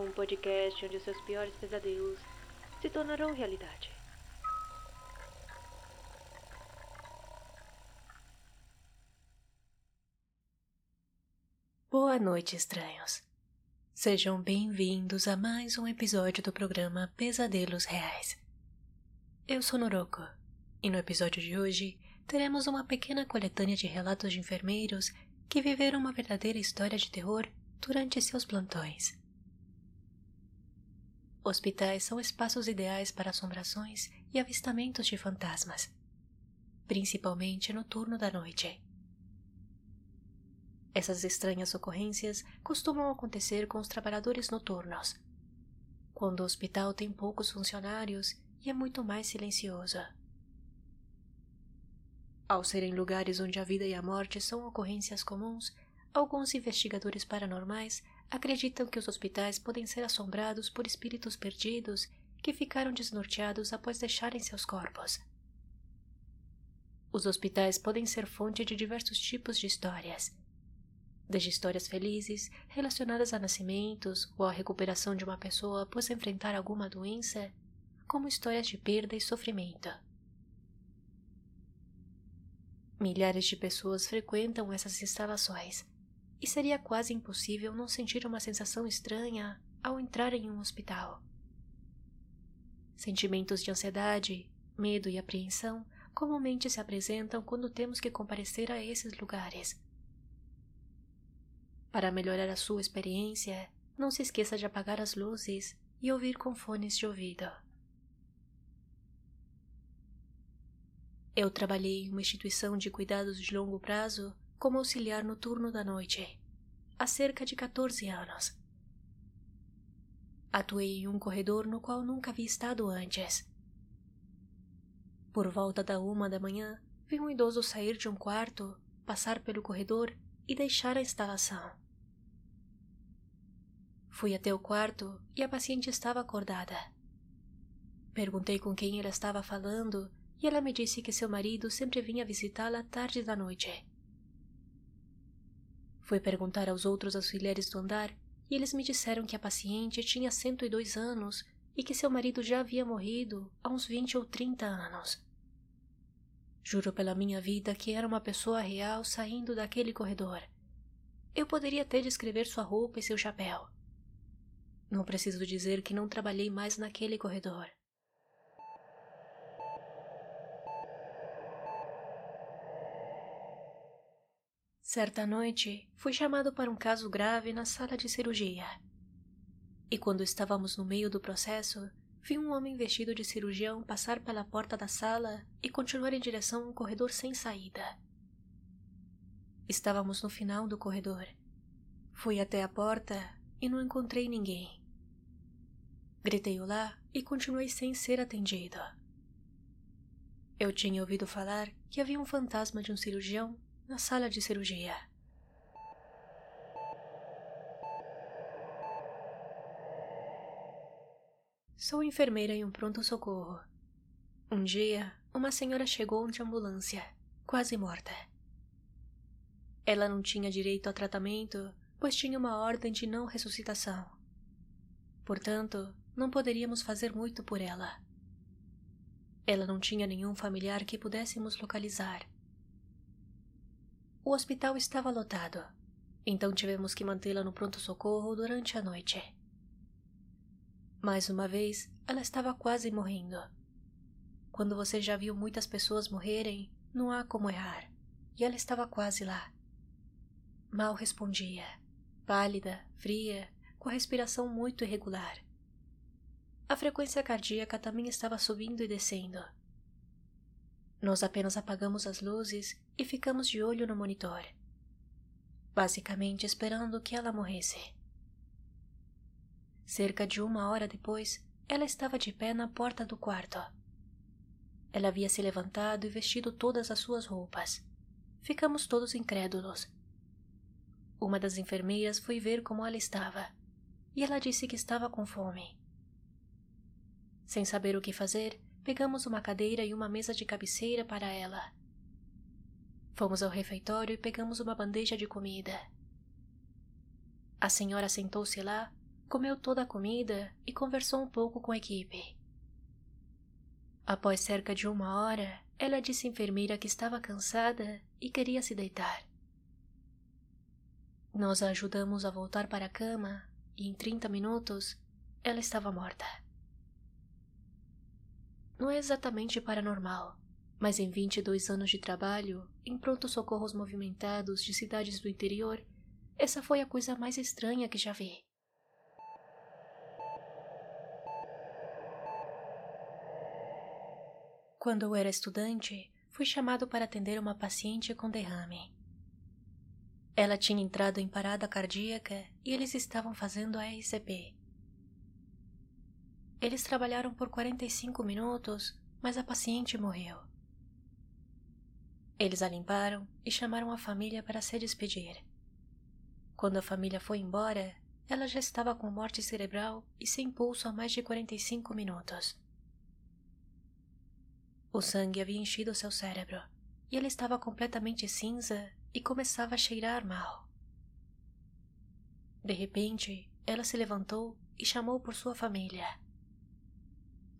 um podcast onde seus piores pesadelos se tornarão realidade. Boa noite, estranhos. Sejam bem-vindos a mais um episódio do programa Pesadelos Reais. Eu sou Noroko, e no episódio de hoje teremos uma pequena coletânea de relatos de enfermeiros que viveram uma verdadeira história de terror durante seus plantões. Hospitais são espaços ideais para assombrações e avistamentos de fantasmas, principalmente no turno da noite. Essas estranhas ocorrências costumam acontecer com os trabalhadores noturnos, quando o hospital tem poucos funcionários e é muito mais silencioso. Ao serem lugares onde a vida e a morte são ocorrências comuns, alguns investigadores paranormais acreditam que os hospitais podem ser assombrados por espíritos perdidos que ficaram desnorteados após deixarem seus corpos. Os hospitais podem ser fonte de diversos tipos de histórias, desde histórias felizes relacionadas a nascimentos ou à recuperação de uma pessoa após enfrentar alguma doença, como histórias de perda e sofrimento. Milhares de pessoas frequentam essas instalações e seria quase impossível não sentir uma sensação estranha ao entrar em um hospital. Sentimentos de ansiedade, medo e apreensão comumente se apresentam quando temos que comparecer a esses lugares. Para melhorar a sua experiência, não se esqueça de apagar as luzes e ouvir com fones de ouvido. Eu trabalhei em uma instituição de cuidados de longo prazo como auxiliar no turno da noite, há cerca de 14 anos. Atuei em um corredor no qual nunca havia estado antes. Por volta da uma da manhã, vi um idoso sair de um quarto, passar pelo corredor e deixar a instalação. Fui até o quarto e a paciente estava acordada. Perguntei com quem ela estava falando e ela me disse que seu marido sempre vinha visitá-la tarde da noite. Fui perguntar aos outros auxiliares do andar e eles me disseram que a paciente tinha 102 anos e que seu marido já havia morrido há uns 20 ou 30 anos. Juro pela minha vida que era uma pessoa real saindo daquele corredor. Eu poderia até descrever sua roupa e seu chapéu. Não preciso dizer que não trabalhei mais naquele corredor. Certa noite, fui chamado para um caso grave na sala de cirurgia. E quando estávamos no meio do processo, vi um homem vestido de cirurgião passar pela porta da sala e continuar em direção a um corredor sem saída. Estávamos no final do corredor. Fui até a porta e não encontrei ninguém. Gritei olá e continuei sem ser atendido. Eu tinha ouvido falar que havia um fantasma de um cirurgião na sala de cirurgia. Sou enfermeira em um pronto-socorro. Um dia, uma senhora chegou de ambulância, quase morta. Ela não tinha direito a tratamento, pois tinha uma ordem de não ressuscitação. Portanto, não poderíamos fazer muito por ela. Ela não tinha nenhum familiar que pudéssemos localizar o hospital estava lotado, então tivemos que mantê-la no pronto-socorro durante a noite. Mais uma vez, ela estava quase morrendo. Quando você já viu muitas pessoas morrerem, não há como errar, e ela estava quase lá. Mal respondia, pálida, fria, com a respiração muito irregular. A frequência cardíaca também estava subindo e descendo. Nós apenas apagamos as luzes e ficamos de olho no monitor, basicamente esperando que ela morresse. Cerca de uma hora depois, ela estava de pé na porta do quarto. Ela havia se levantado e vestido todas as suas roupas. Ficamos todos incrédulos. Uma das enfermeiras foi ver como ela estava, e ela disse que estava com fome. Sem saber o que fazer, pegamos uma cadeira e uma mesa de cabeceira para ela. Fomos ao refeitório e pegamos uma bandeja de comida. A senhora sentou-se lá, comeu toda a comida e conversou um pouco com a equipe. Após cerca de uma hora, ela disse à enfermeira que estava cansada e queria se deitar. Nós a ajudamos a voltar para a cama e em 30 minutos ela estava morta. Não é exatamente paranormal, mas em 22 anos de trabalho em pronto-socorros movimentados de cidades do interior, essa foi a coisa mais estranha que já vi. Quando eu era estudante, fui chamado para atender uma paciente com derrame. Ela tinha entrado em parada cardíaca e eles estavam fazendo a RCP. Eles trabalharam por 45 minutos, mas a paciente morreu. Eles a limparam e chamaram a família para se despedir. Quando a família foi embora, ela já estava com morte cerebral e sem pulso há mais de 45 minutos. O sangue havia enchido seu cérebro e ele estava completamente cinza e começava a cheirar mal. De repente, ela se levantou e chamou por sua família.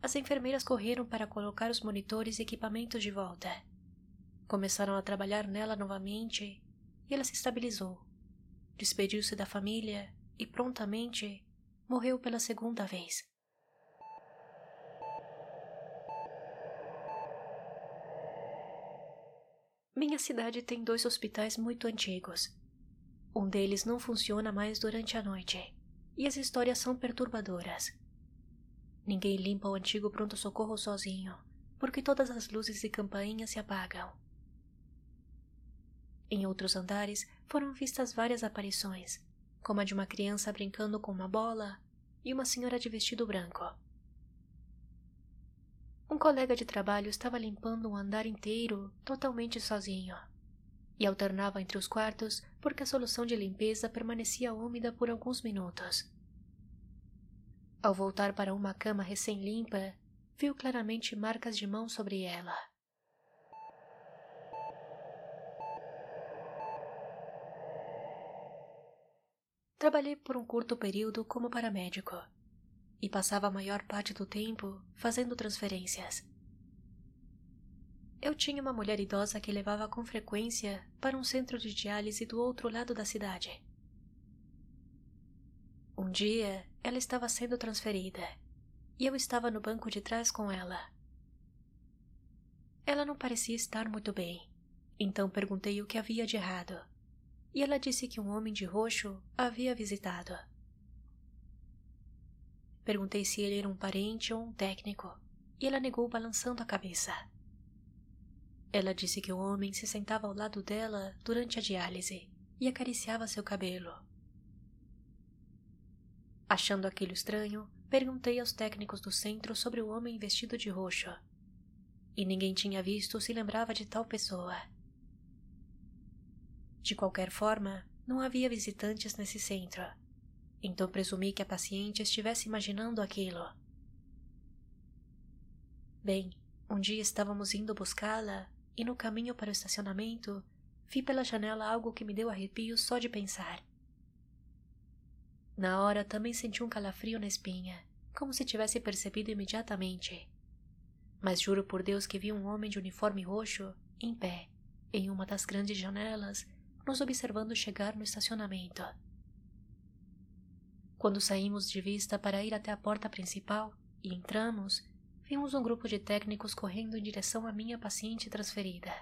As enfermeiras correram para colocar os monitores e equipamentos de volta. Começaram a trabalhar nela novamente e ela se estabilizou. Despediu-se da família e prontamente morreu pela segunda vez. Minha cidade tem dois hospitais muito antigos. Um deles não funciona mais durante a noite, e as histórias são perturbadoras. Ninguém limpa o antigo pronto-socorro sozinho, porque todas as luzes e campainhas se apagam. Em outros andares foram vistas várias aparições, como a de uma criança brincando com uma bola e uma senhora de vestido branco. Um colega de trabalho estava limpando um andar inteiro totalmente sozinho e alternava entre os quartos porque a solução de limpeza permanecia úmida por alguns minutos. Ao voltar para uma cama recém-limpa, viu claramente marcas de mão sobre ela. Trabalhei por um curto período como paramédico e passava a maior parte do tempo fazendo transferências. Eu tinha uma mulher idosa que levava com frequência para um centro de diálise do outro lado da cidade. Um dia, ela estava sendo transferida e eu estava no banco de trás com ela. Ela não parecia estar muito bem, então perguntei o que havia de errado. E ela disse que um homem de roxo havia visitado. Perguntei se ele era um parente ou um técnico, e ela negou balançando a cabeça. Ela disse que o homem se sentava ao lado dela durante a diálise e acariciava seu cabelo. Achando aquilo estranho, perguntei aos técnicos do centro sobre o homem vestido de roxo. E ninguém tinha visto se lembrava de tal pessoa. De qualquer forma, não havia visitantes nesse centro então presumi que a paciente estivesse imaginando aquilo. Bem, um dia estávamos indo buscá-la e no caminho para o estacionamento vi pela janela algo que me deu arrepios só de pensar. Na hora também senti um calafrio na espinha, como se tivesse percebido imediatamente. Mas juro por Deus que vi um homem de uniforme roxo, em pé, em uma das grandes janelas, nos observando chegar no estacionamento. Quando saímos de vista para ir até a porta principal e entramos, vimos um grupo de técnicos correndo em direção à minha paciente transferida.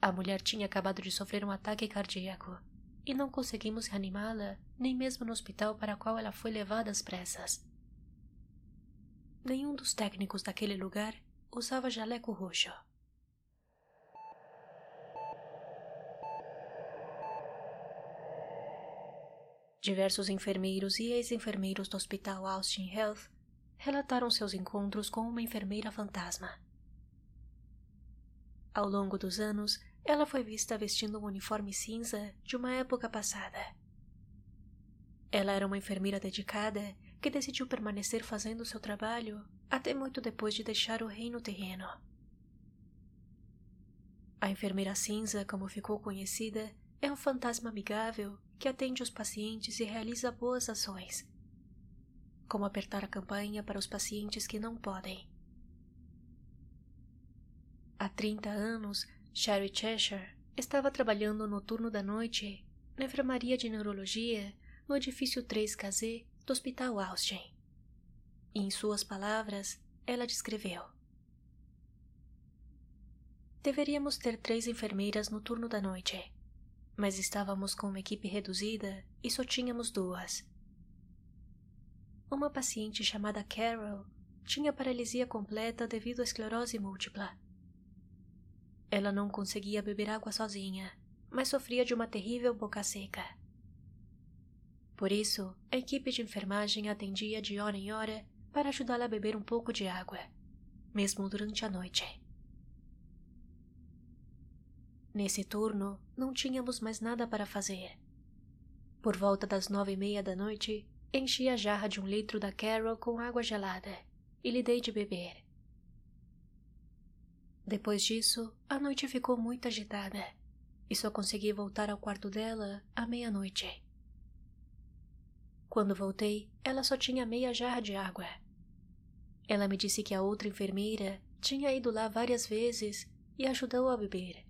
A mulher tinha acabado de sofrer um ataque cardíaco e não conseguimos reanimá-la nem mesmo no hospital para o qual ela foi levada às pressas. Nenhum dos técnicos daquele lugar usava jaleco roxo. Diversos enfermeiros e ex-enfermeiros do Hospital Austin Health relataram seus encontros com uma enfermeira fantasma. Ao longo dos anos, ela foi vista vestindo um uniforme cinza de uma época passada. Ela era uma enfermeira dedicada que decidiu permanecer fazendo seu trabalho até muito depois de deixar o reino terreno. A enfermeira cinza, como ficou conhecida, é um fantasma amigável que atende os pacientes e realiza boas ações, como apertar a campanha para os pacientes que não podem. Há 30 anos, Sherry Cheshire estava trabalhando no turno da noite na enfermaria de neurologia no edifício 3KZ do Hospital Austin. E, em suas palavras, ela descreveu: Deveríamos ter três enfermeiras no turno da noite, mas estávamos com uma equipe reduzida e só tínhamos duas. Uma paciente chamada Carol tinha paralisia completa devido à esclerose múltipla ela não conseguia beber água sozinha, mas sofria de uma terrível boca seca. Por isso, a equipe de enfermagem atendia de hora em hora para ajudá-la a beber um pouco de água, mesmo durante a noite. Nesse turno, não tínhamos mais nada para fazer. Por volta das nove e meia da noite, enchi a jarra de um litro da Carol com água gelada e lhe dei de beber. Depois disso, a noite ficou muito agitada e só consegui voltar ao quarto dela à meia-noite. Quando voltei, ela só tinha meia jarra de água. Ela me disse que a outra enfermeira tinha ido lá várias vezes e ajudou a beber.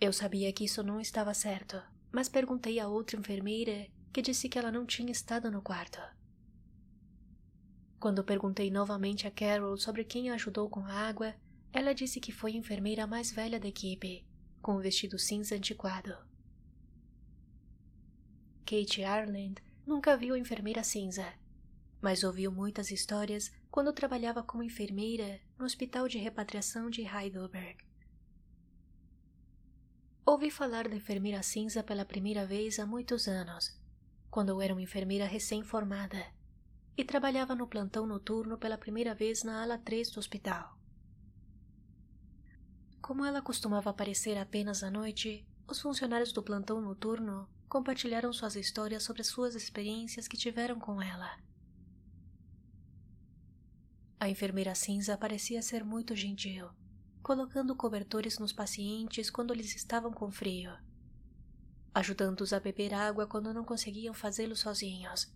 Eu sabia que isso não estava certo, mas perguntei à outra enfermeira que disse que ela não tinha estado no quarto. Quando perguntei novamente a Carol sobre quem ajudou com a água, ela disse que foi a enfermeira mais velha da equipe, com um vestido cinza antiquado. Kate Ireland nunca viu a enfermeira cinza, mas ouviu muitas histórias quando trabalhava como enfermeira no Hospital de Repatriação de Heidelberg. Ouvi falar da enfermeira cinza pela primeira vez há muitos anos, quando eu era uma enfermeira recém-formada e trabalhava no plantão noturno pela primeira vez na ala 3 do hospital. Como ela costumava aparecer apenas à noite, os funcionários do plantão noturno compartilharam suas histórias sobre suas experiências que tiveram com ela. A enfermeira cinza parecia ser muito gentil, colocando cobertores nos pacientes quando eles estavam com frio, ajudando-os a beber água quando não conseguiam fazê-lo sozinhos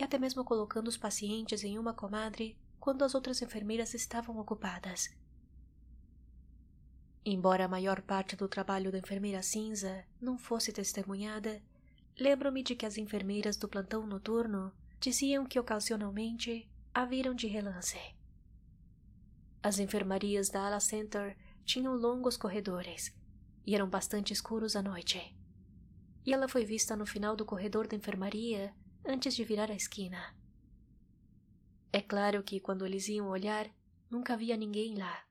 e até mesmo colocando os pacientes em uma comadre quando as outras enfermeiras estavam ocupadas. Embora a maior parte do trabalho da enfermeira cinza não fosse testemunhada, lembro-me de que as enfermeiras do plantão noturno diziam que ocasionalmente a viram de relance. As enfermarias da ala center tinham longos corredores e eram bastante escuros à noite. E ela foi vista no final do corredor da enfermaria antes de virar a esquina. É claro que quando eles iam olhar, nunca havia ninguém lá.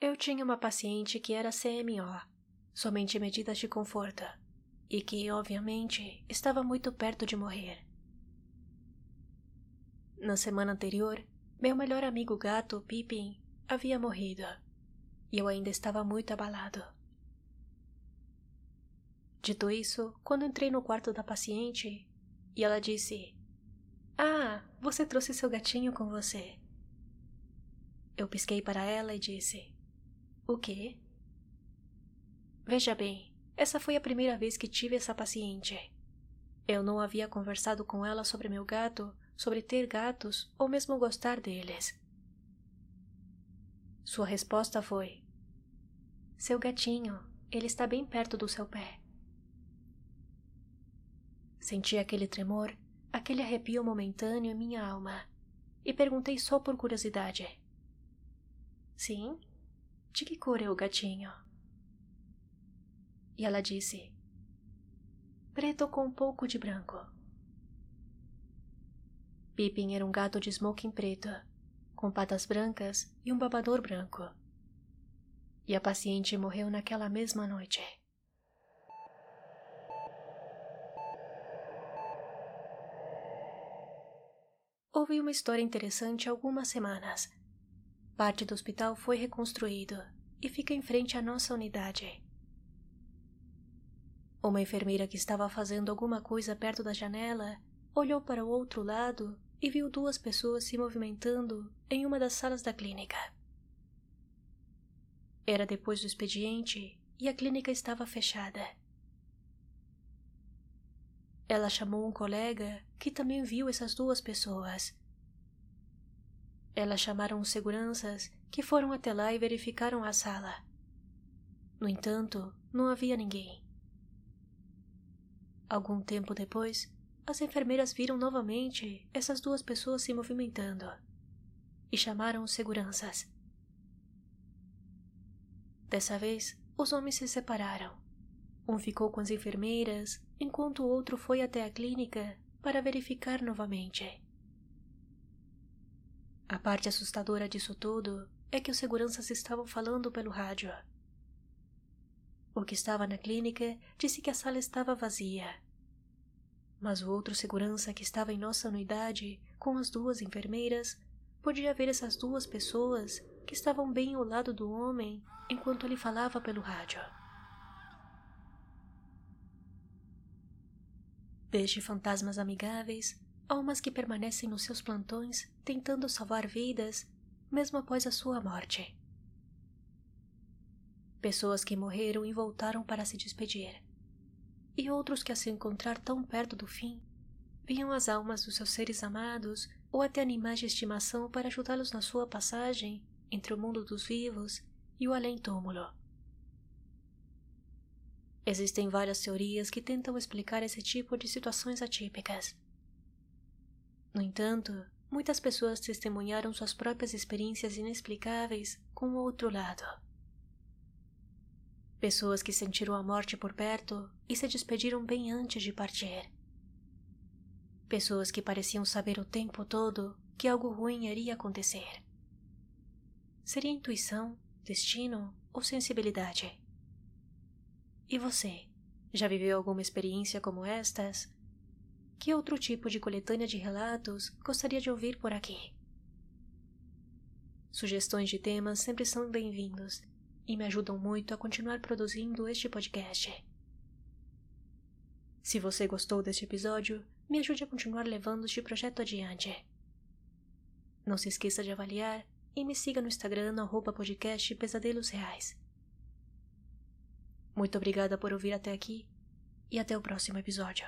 Eu tinha uma paciente que era CMO, somente medidas de conforto, e que, obviamente, estava muito perto de morrer. Na semana anterior, meu melhor amigo gato, Pippin, havia morrido e eu ainda estava muito abalado. Dito isso, quando entrei no quarto da paciente e ela disse: Ah, você trouxe seu gatinho com você. Eu pisquei para ela e disse: O quê? Veja bem, essa foi a primeira vez que tive essa paciente. Eu não havia conversado com ela sobre meu gato, sobre ter gatos ou mesmo gostar deles. Sua resposta foi: Seu gatinho, ele está bem perto do seu pé. Senti aquele tremor, aquele arrepio momentâneo em minha alma, e perguntei só por curiosidade: Sim? De que cor é o gatinho? E ela disse: Preto com um pouco de branco. Pippin era um gato de smoking preto com patas brancas e um babador branco. E a paciente morreu naquela mesma noite. Houve uma história interessante há algumas semanas. Parte do hospital foi reconstruído e fica em frente à nossa unidade. Uma enfermeira que estava fazendo alguma coisa perto da janela olhou para o outro lado e viu duas pessoas se movimentando em uma das salas da clínica. Era depois do expediente e a clínica estava fechada. Ela chamou um colega que também viu essas duas pessoas. Elas chamaram os seguranças que foram até lá e verificaram a sala. No entanto, não havia ninguém. Algum tempo depois, as enfermeiras viram novamente essas duas pessoas se movimentando e chamaram os seguranças. Dessa vez, os homens se separaram. Um ficou com as enfermeiras, enquanto o outro foi até a clínica para verificar novamente. A parte assustadora disso tudo é que os seguranças estavam falando pelo rádio. O que estava na clínica disse que a sala estava vazia. Mas o outro segurança que estava em nossa unidade, com as duas enfermeiras, podia ver essas duas pessoas que estavam bem ao lado do homem enquanto ele falava pelo rádio. Desde fantasmas amigáveis, almas que permanecem nos seus plantões tentando salvar vidas, mesmo após a sua morte. Pessoas que morreram e voltaram para se despedir, e outros que, a se encontrar tão perto do fim, viam as almas dos seus seres amados ou até animais de estimação para ajudá-los na sua passagem entre o mundo dos vivos e o além-túmulo. Existem várias teorias que tentam explicar esse tipo de situações atípicas. No entanto, muitas pessoas testemunharam suas próprias experiências inexplicáveis com o outro lado. Pessoas que sentiram a morte por perto e se despediram bem antes de partir. Pessoas que pareciam saber o tempo todo que algo ruim iria acontecer. Seria intuição, destino ou sensibilidade? E você? Já viveu alguma experiência como estas? Que outro tipo de coletânea de relatos gostaria de ouvir por aqui? Sugestões de temas sempre são bem-vindos e me ajudam muito a continuar produzindo este podcast. Se você gostou deste episódio, me ajude a continuar levando este projeto adiante. Não se esqueça de avaliar e me siga no Instagram no podcast Pesadelos Reais. Muito obrigada por ouvir até aqui e até o próximo episódio.